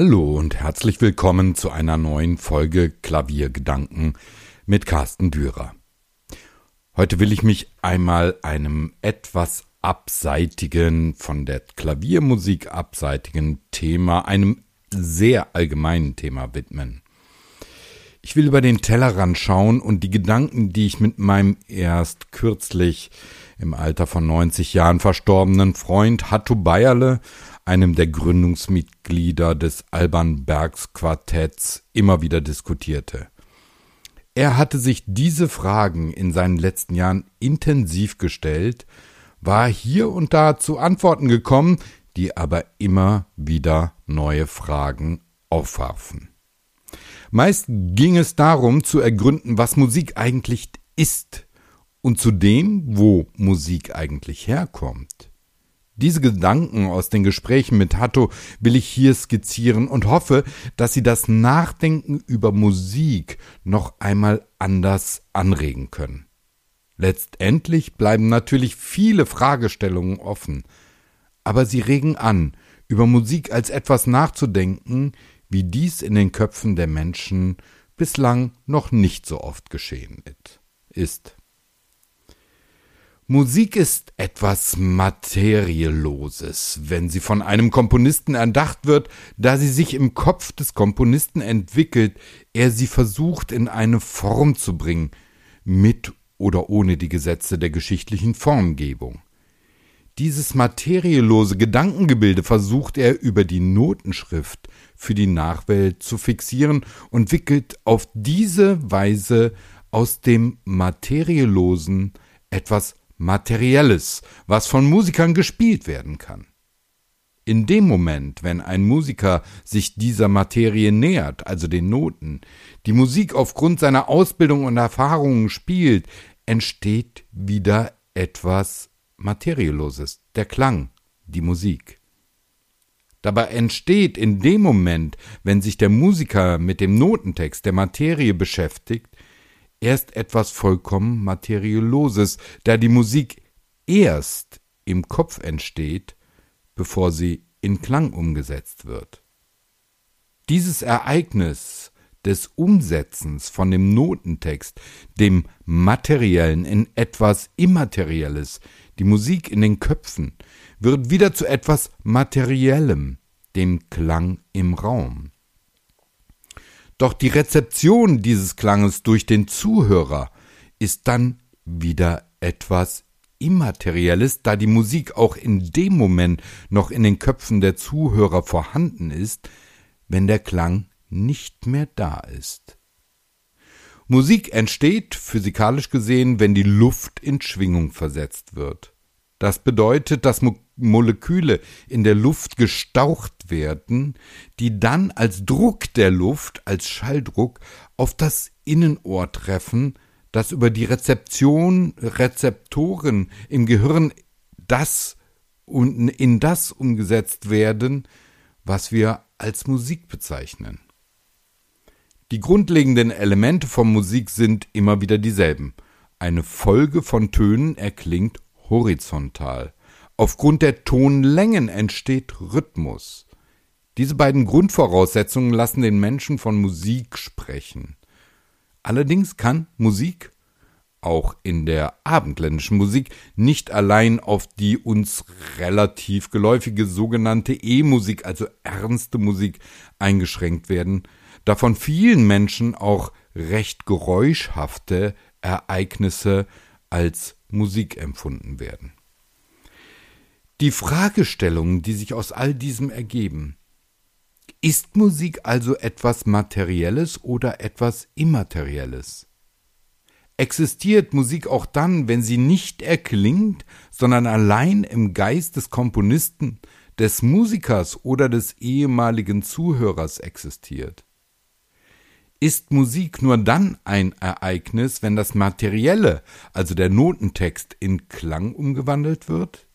Hallo und herzlich willkommen zu einer neuen Folge Klaviergedanken mit Carsten Dürer. Heute will ich mich einmal einem etwas abseitigen, von der Klaviermusik abseitigen Thema, einem sehr allgemeinen Thema widmen. Ich will über den Tellerrand schauen und die Gedanken, die ich mit meinem erst kürzlich im Alter von 90 Jahren verstorbenen Freund Hatto Bayerle einem der Gründungsmitglieder des Alban Bergs Quartetts, immer wieder diskutierte. Er hatte sich diese Fragen in seinen letzten Jahren intensiv gestellt, war hier und da zu Antworten gekommen, die aber immer wieder neue Fragen aufwarfen. Meist ging es darum zu ergründen, was Musik eigentlich ist und zudem, wo Musik eigentlich herkommt. Diese Gedanken aus den Gesprächen mit Hatto will ich hier skizzieren und hoffe, dass Sie das Nachdenken über Musik noch einmal anders anregen können. Letztendlich bleiben natürlich viele Fragestellungen offen, aber sie regen an, über Musik als etwas nachzudenken, wie dies in den Köpfen der Menschen bislang noch nicht so oft geschehen ist. Musik ist etwas Materielloses, wenn sie von einem Komponisten erdacht wird, da sie sich im Kopf des Komponisten entwickelt, er sie versucht in eine Form zu bringen, mit oder ohne die Gesetze der geschichtlichen Formgebung. Dieses materiellose Gedankengebilde versucht er über die Notenschrift für die Nachwelt zu fixieren und wickelt auf diese Weise aus dem Materiellosen etwas Materielles, was von Musikern gespielt werden kann. In dem Moment, wenn ein Musiker sich dieser Materie nähert, also den Noten, die Musik aufgrund seiner Ausbildung und Erfahrungen spielt, entsteht wieder etwas Materielloses, der Klang, die Musik. Dabei entsteht in dem Moment, wenn sich der Musiker mit dem Notentext der Materie beschäftigt, erst etwas vollkommen Materielloses, da die Musik erst im Kopf entsteht, bevor sie in Klang umgesetzt wird. Dieses Ereignis des Umsetzens von dem Notentext, dem Materiellen in etwas Immaterielles, die Musik in den Köpfen, wird wieder zu etwas Materiellem, dem Klang im Raum. Doch die Rezeption dieses Klanges durch den Zuhörer ist dann wieder etwas Immaterielles, da die Musik auch in dem Moment noch in den Köpfen der Zuhörer vorhanden ist, wenn der Klang nicht mehr da ist. Musik entsteht, physikalisch gesehen, wenn die Luft in Schwingung versetzt wird. Das bedeutet, dass Mo Moleküle in der Luft gestaucht werden, die dann als Druck der Luft, als Schalldruck auf das Innenohr treffen, das über die Rezeption, Rezeptoren im Gehirn das und in das umgesetzt werden, was wir als Musik bezeichnen. Die grundlegenden Elemente von Musik sind immer wieder dieselben. Eine Folge von Tönen erklingt horizontal. Aufgrund der Tonlängen entsteht Rhythmus. Diese beiden Grundvoraussetzungen lassen den Menschen von Musik sprechen. Allerdings kann Musik, auch in der abendländischen Musik, nicht allein auf die uns relativ geläufige sogenannte E-Musik, also ernste Musik, eingeschränkt werden, da von vielen Menschen auch recht geräuschhafte Ereignisse als Musik empfunden werden. Die Fragestellungen, die sich aus all diesem ergeben, ist Musik also etwas Materielles oder etwas Immaterielles? Existiert Musik auch dann, wenn sie nicht erklingt, sondern allein im Geist des Komponisten, des Musikers oder des ehemaligen Zuhörers existiert? Ist Musik nur dann ein Ereignis, wenn das Materielle, also der Notentext, in Klang umgewandelt wird?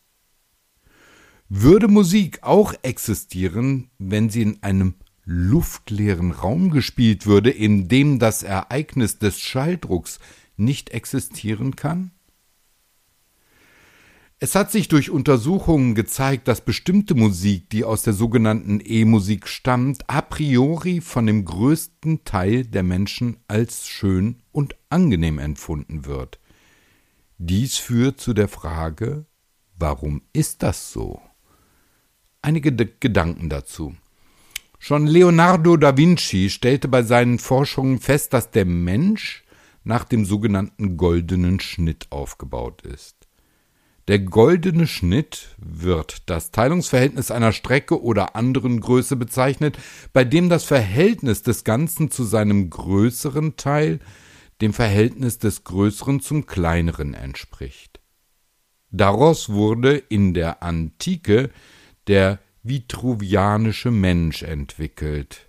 Würde Musik auch existieren, wenn sie in einem luftleeren Raum gespielt würde, in dem das Ereignis des Schalldrucks nicht existieren kann? Es hat sich durch Untersuchungen gezeigt, dass bestimmte Musik, die aus der sogenannten E-Musik stammt, a priori von dem größten Teil der Menschen als schön und angenehm empfunden wird. Dies führt zu der Frage, warum ist das so? Einige Gedanken dazu. Schon Leonardo da Vinci stellte bei seinen Forschungen fest, dass der Mensch nach dem sogenannten goldenen Schnitt aufgebaut ist. Der goldene Schnitt wird das Teilungsverhältnis einer Strecke oder anderen Größe bezeichnet, bei dem das Verhältnis des Ganzen zu seinem größeren Teil dem Verhältnis des größeren zum kleineren entspricht. Daraus wurde in der Antike der vitruvianische Mensch entwickelt.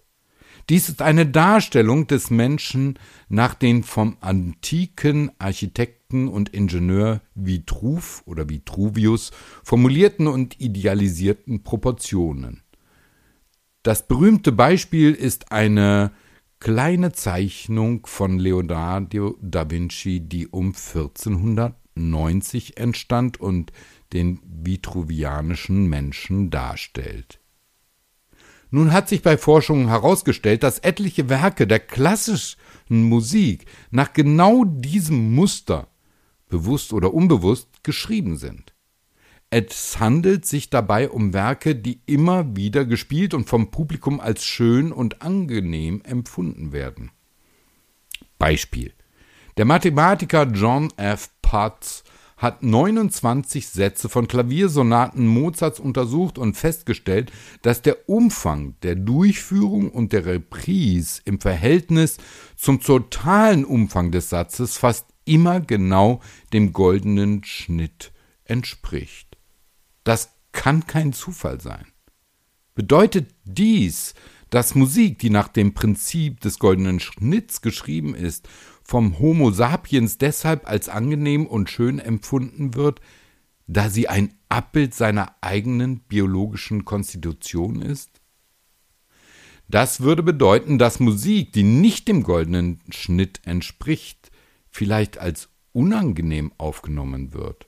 Dies ist eine Darstellung des Menschen nach den vom antiken Architekten und Ingenieur Vitruv oder Vitruvius formulierten und idealisierten Proportionen. Das berühmte Beispiel ist eine kleine Zeichnung von Leonardo da Vinci, die um 1490 entstand und den vitruvianischen Menschen darstellt. Nun hat sich bei Forschungen herausgestellt, dass etliche Werke der klassischen Musik nach genau diesem Muster, bewusst oder unbewusst, geschrieben sind. Es handelt sich dabei um Werke, die immer wieder gespielt und vom Publikum als schön und angenehm empfunden werden. Beispiel. Der Mathematiker John F. Potts hat 29 Sätze von Klaviersonaten Mozarts untersucht und festgestellt, dass der Umfang der Durchführung und der Reprise im Verhältnis zum totalen Umfang des Satzes fast immer genau dem goldenen Schnitt entspricht. Das kann kein Zufall sein. Bedeutet dies, dass Musik, die nach dem Prinzip des goldenen Schnitts geschrieben ist vom Homo sapiens deshalb als angenehm und schön empfunden wird, da sie ein Abbild seiner eigenen biologischen Konstitution ist? Das würde bedeuten, dass Musik, die nicht dem goldenen Schnitt entspricht, vielleicht als unangenehm aufgenommen wird.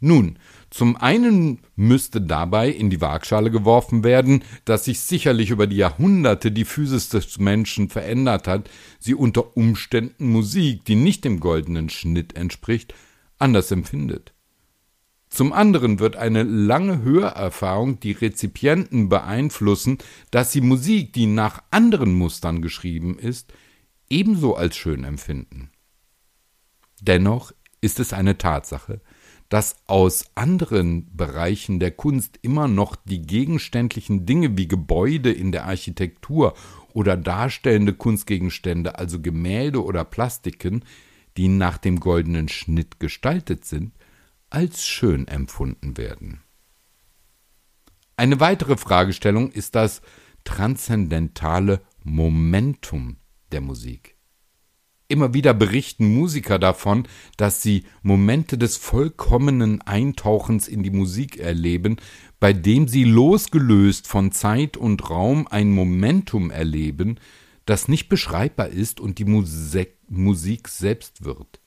Nun, zum einen müsste dabei in die Waagschale geworfen werden, dass sich sicherlich über die Jahrhunderte die Physis des Menschen verändert hat, sie unter Umständen Musik, die nicht dem goldenen Schnitt entspricht, anders empfindet. Zum anderen wird eine lange Hörerfahrung die Rezipienten beeinflussen, dass sie Musik, die nach anderen Mustern geschrieben ist, ebenso als schön empfinden. Dennoch ist es eine Tatsache, dass aus anderen Bereichen der Kunst immer noch die gegenständlichen Dinge wie Gebäude in der Architektur oder darstellende Kunstgegenstände, also Gemälde oder Plastiken, die nach dem goldenen Schnitt gestaltet sind, als schön empfunden werden. Eine weitere Fragestellung ist das transzendentale Momentum der Musik. Immer wieder berichten Musiker davon, dass sie Momente des vollkommenen Eintauchens in die Musik erleben, bei dem sie losgelöst von Zeit und Raum ein Momentum erleben, das nicht beschreibbar ist und die Musik, Musik selbst wird.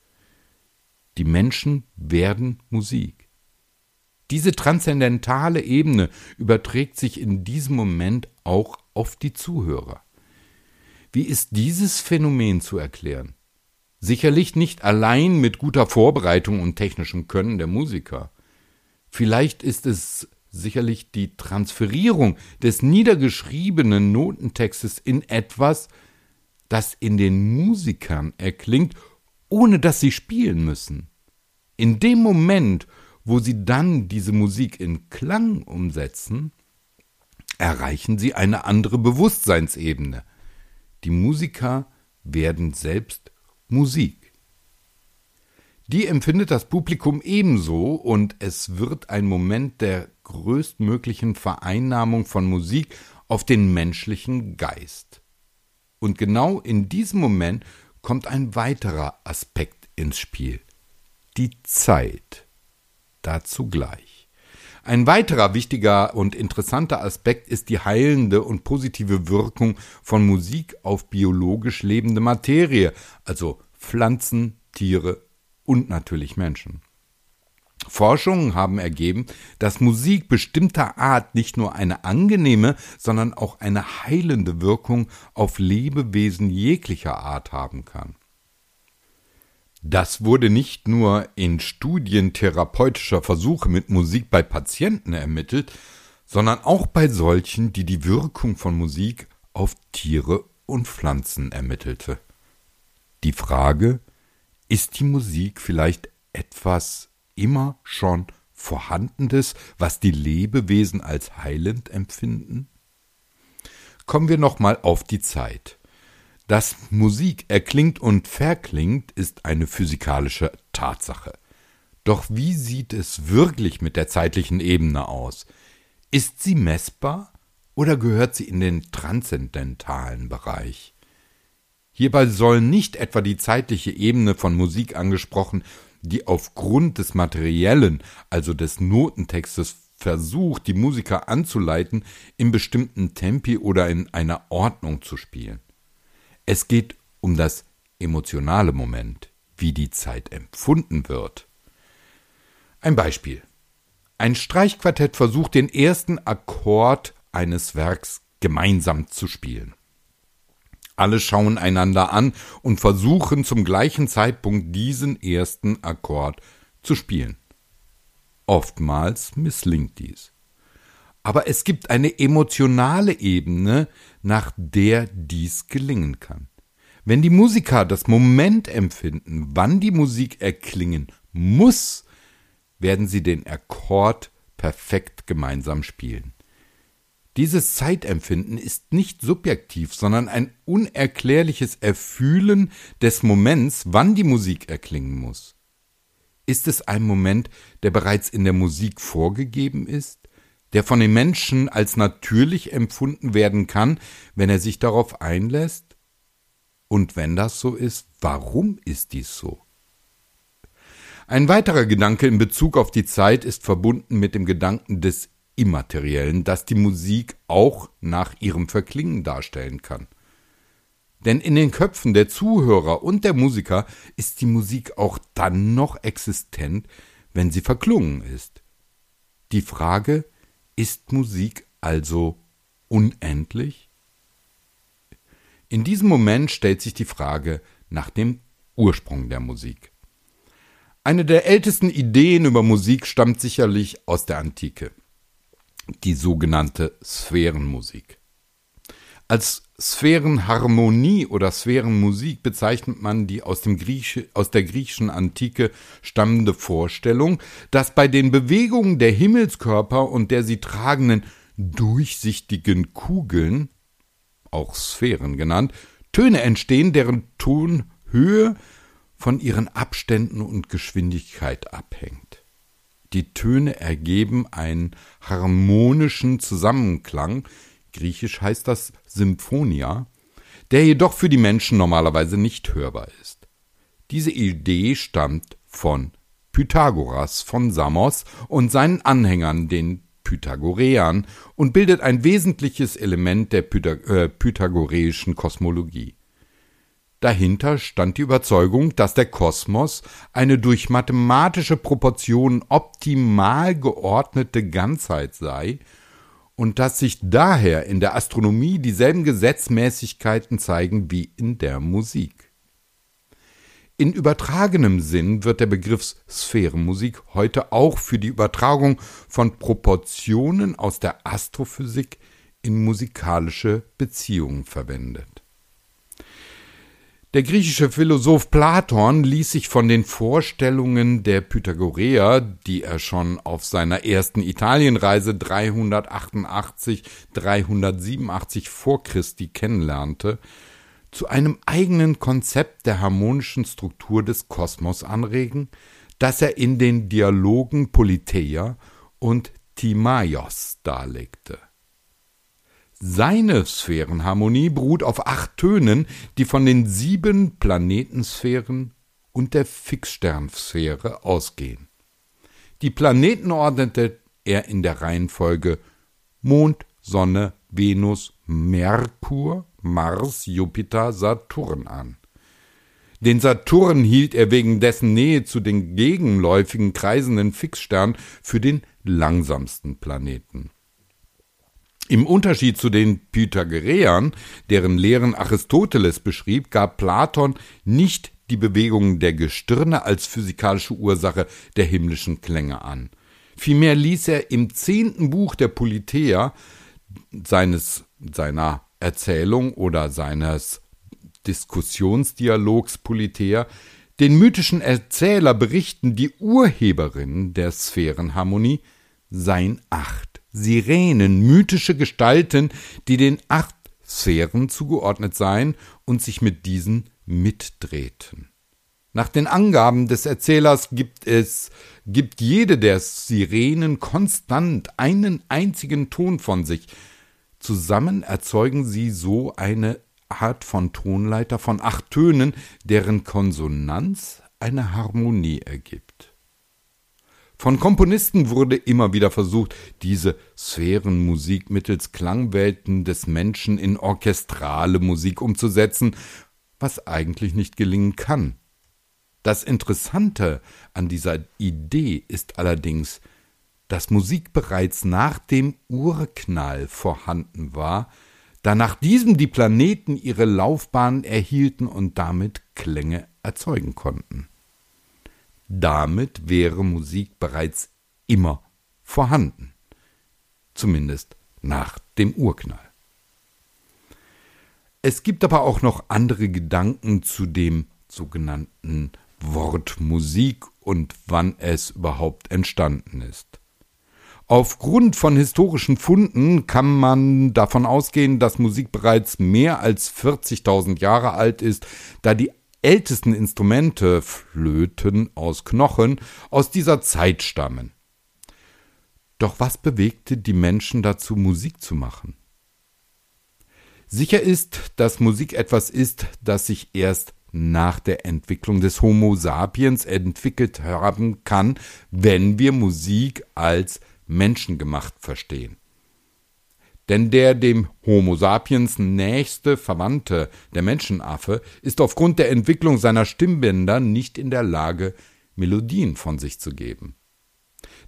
Die Menschen werden Musik. Diese transzendentale Ebene überträgt sich in diesem Moment auch auf die Zuhörer. Wie ist dieses Phänomen zu erklären? Sicherlich nicht allein mit guter Vorbereitung und technischem Können der Musiker. Vielleicht ist es sicherlich die Transferierung des niedergeschriebenen Notentextes in etwas, das in den Musikern erklingt, ohne dass sie spielen müssen. In dem Moment, wo sie dann diese Musik in Klang umsetzen, erreichen sie eine andere Bewusstseinsebene. Die Musiker werden selbst Musik. Die empfindet das Publikum ebenso und es wird ein Moment der größtmöglichen Vereinnahmung von Musik auf den menschlichen Geist. Und genau in diesem Moment kommt ein weiterer Aspekt ins Spiel. Die Zeit. Dazu gleich. Ein weiterer wichtiger und interessanter Aspekt ist die heilende und positive Wirkung von Musik auf biologisch lebende Materie, also Pflanzen, Tiere und natürlich Menschen. Forschungen haben ergeben, dass Musik bestimmter Art nicht nur eine angenehme, sondern auch eine heilende Wirkung auf Lebewesen jeglicher Art haben kann. Das wurde nicht nur in Studien therapeutischer Versuche mit Musik bei Patienten ermittelt, sondern auch bei solchen, die die Wirkung von Musik auf Tiere und Pflanzen ermittelte. Die Frage, ist die Musik vielleicht etwas immer schon Vorhandenes, was die Lebewesen als heilend empfinden? Kommen wir nochmal auf die Zeit. Dass Musik erklingt und verklingt, ist eine physikalische Tatsache. Doch wie sieht es wirklich mit der zeitlichen Ebene aus? Ist sie messbar oder gehört sie in den transzendentalen Bereich? Hierbei soll nicht etwa die zeitliche Ebene von Musik angesprochen, die aufgrund des materiellen, also des Notentextes versucht, die Musiker anzuleiten, in bestimmten Tempi oder in einer Ordnung zu spielen. Es geht um das emotionale Moment, wie die Zeit empfunden wird. Ein Beispiel. Ein Streichquartett versucht den ersten Akkord eines Werks gemeinsam zu spielen. Alle schauen einander an und versuchen zum gleichen Zeitpunkt diesen ersten Akkord zu spielen. Oftmals misslingt dies. Aber es gibt eine emotionale Ebene, nach der dies gelingen kann. Wenn die Musiker das Moment empfinden, wann die Musik erklingen muss, werden sie den Akkord perfekt gemeinsam spielen. Dieses Zeitempfinden ist nicht subjektiv, sondern ein unerklärliches Erfühlen des Moments, wann die Musik erklingen muss. Ist es ein Moment, der bereits in der Musik vorgegeben ist, der von den Menschen als natürlich empfunden werden kann, wenn er sich darauf einlässt? Und wenn das so ist, warum ist dies so? Ein weiterer Gedanke in Bezug auf die Zeit ist verbunden mit dem Gedanken des Immateriellen, das die Musik auch nach ihrem Verklingen darstellen kann. Denn in den Köpfen der Zuhörer und der Musiker ist die Musik auch dann noch existent, wenn sie verklungen ist. Die Frage, ist Musik also unendlich? In diesem Moment stellt sich die Frage nach dem Ursprung der Musik. Eine der ältesten Ideen über Musik stammt sicherlich aus der Antike die sogenannte Sphärenmusik. Als Sphärenharmonie oder Sphärenmusik bezeichnet man die aus, dem Grieche, aus der griechischen Antike stammende Vorstellung, dass bei den Bewegungen der Himmelskörper und der sie tragenden durchsichtigen Kugeln, auch Sphären genannt, Töne entstehen, deren Tonhöhe von ihren Abständen und Geschwindigkeit abhängt. Die Töne ergeben einen harmonischen Zusammenklang, griechisch heißt das Symphonia, der jedoch für die Menschen normalerweise nicht hörbar ist. Diese Idee stammt von Pythagoras von Samos und seinen Anhängern, den Pythagoreern, und bildet ein wesentliches Element der Pythag äh, pythagoreischen Kosmologie. Dahinter stand die Überzeugung, dass der Kosmos eine durch mathematische Proportionen optimal geordnete Ganzheit sei und dass sich daher in der Astronomie dieselben Gesetzmäßigkeiten zeigen wie in der Musik. In übertragenem Sinn wird der Begriff Sphärenmusik heute auch für die Übertragung von Proportionen aus der Astrophysik in musikalische Beziehungen verwendet. Der griechische Philosoph Platon ließ sich von den Vorstellungen der Pythagoreer, die er schon auf seiner ersten Italienreise 388 387 vor Christi kennenlernte, zu einem eigenen Konzept der harmonischen Struktur des Kosmos anregen, das er in den Dialogen Politeia und Timaios darlegte. Seine Sphärenharmonie beruht auf acht Tönen, die von den sieben Planetensphären und der Fixsternsphäre ausgehen. Die Planeten ordnete er in der Reihenfolge Mond, Sonne, Venus, Merkur, Mars, Jupiter, Saturn an. Den Saturn hielt er wegen dessen Nähe zu den gegenläufigen kreisenden Fixsternen für den langsamsten Planeten. Im Unterschied zu den Pythagoreern, deren Lehren Aristoteles beschrieb, gab Platon nicht die Bewegungen der Gestirne als physikalische Ursache der himmlischen Klänge an. Vielmehr ließ er im zehnten Buch der Politeia seines, seiner Erzählung oder seines Diskussionsdialogs Politeia den mythischen Erzähler berichten, die Urheberin der Sphärenharmonie seien acht Sirenen, mythische Gestalten, die den acht Sphären zugeordnet seien und sich mit diesen mitdrehten. Nach den Angaben des Erzählers gibt es, gibt jede der Sirenen konstant einen einzigen Ton von sich. Zusammen erzeugen sie so eine Art von Tonleiter von acht Tönen, deren Konsonanz eine Harmonie ergibt. Von Komponisten wurde immer wieder versucht, diese Sphärenmusik mittels Klangwelten des Menschen in orchestrale Musik umzusetzen, was eigentlich nicht gelingen kann. Das Interessante an dieser Idee ist allerdings, dass Musik bereits nach dem Urknall vorhanden war, da nach diesem die Planeten ihre Laufbahnen erhielten und damit Klänge erzeugen konnten. Damit wäre Musik bereits immer vorhanden, zumindest nach dem Urknall. Es gibt aber auch noch andere Gedanken zu dem sogenannten Wort Musik und wann es überhaupt entstanden ist. Aufgrund von historischen Funden kann man davon ausgehen, dass Musik bereits mehr als 40.000 Jahre alt ist, da die ältesten Instrumente, Flöten aus Knochen, aus dieser Zeit stammen. Doch was bewegte die Menschen dazu, Musik zu machen? Sicher ist, dass Musik etwas ist, das sich erst nach der Entwicklung des Homo sapiens entwickelt haben kann, wenn wir Musik als menschengemacht verstehen. Denn der dem Homo sapiens nächste Verwandte, der Menschenaffe, ist aufgrund der Entwicklung seiner Stimmbänder nicht in der Lage, Melodien von sich zu geben.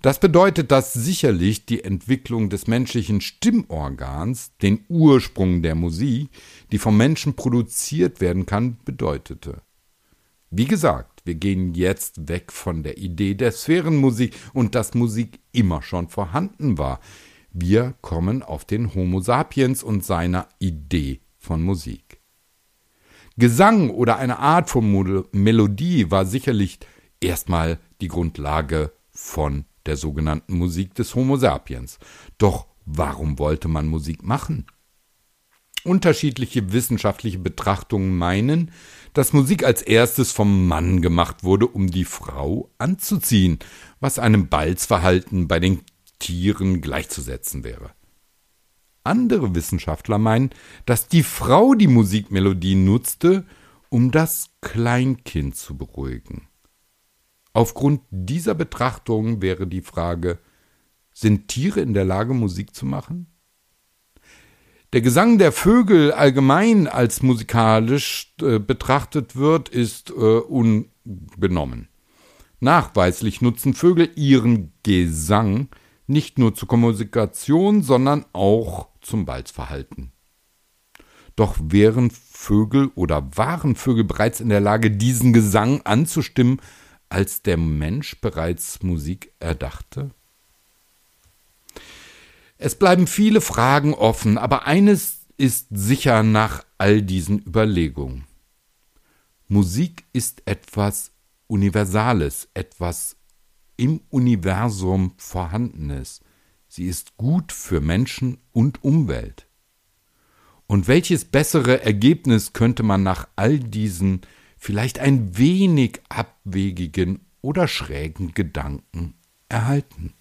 Das bedeutet, dass sicherlich die Entwicklung des menschlichen Stimmorgans den Ursprung der Musik, die vom Menschen produziert werden kann, bedeutete. Wie gesagt, wir gehen jetzt weg von der Idee der Sphärenmusik und dass Musik immer schon vorhanden war. Wir kommen auf den Homo sapiens und seiner Idee von Musik. Gesang oder eine Art von Melodie war sicherlich erstmal die Grundlage von der sogenannten Musik des Homo sapiens. Doch warum wollte man Musik machen? Unterschiedliche wissenschaftliche Betrachtungen meinen, dass Musik als erstes vom Mann gemacht wurde, um die Frau anzuziehen, was einem Balzverhalten bei den Tieren gleichzusetzen wäre. Andere Wissenschaftler meinen, dass die Frau die Musikmelodie nutzte, um das Kleinkind zu beruhigen. Aufgrund dieser Betrachtung wäre die Frage, sind Tiere in der Lage, Musik zu machen? Der Gesang der Vögel allgemein als musikalisch äh, betrachtet wird, ist äh, unbenommen. Nachweislich nutzen Vögel ihren Gesang nicht nur zur Kommunikation, sondern auch zum Balzverhalten. Doch wären Vögel oder waren Vögel bereits in der Lage, diesen Gesang anzustimmen, als der Mensch bereits Musik erdachte? Es bleiben viele Fragen offen, aber eines ist sicher nach all diesen Überlegungen. Musik ist etwas Universales, etwas im Universum Vorhandenes. Sie ist gut für Menschen und Umwelt. Und welches bessere Ergebnis könnte man nach all diesen vielleicht ein wenig abwegigen oder schrägen Gedanken erhalten.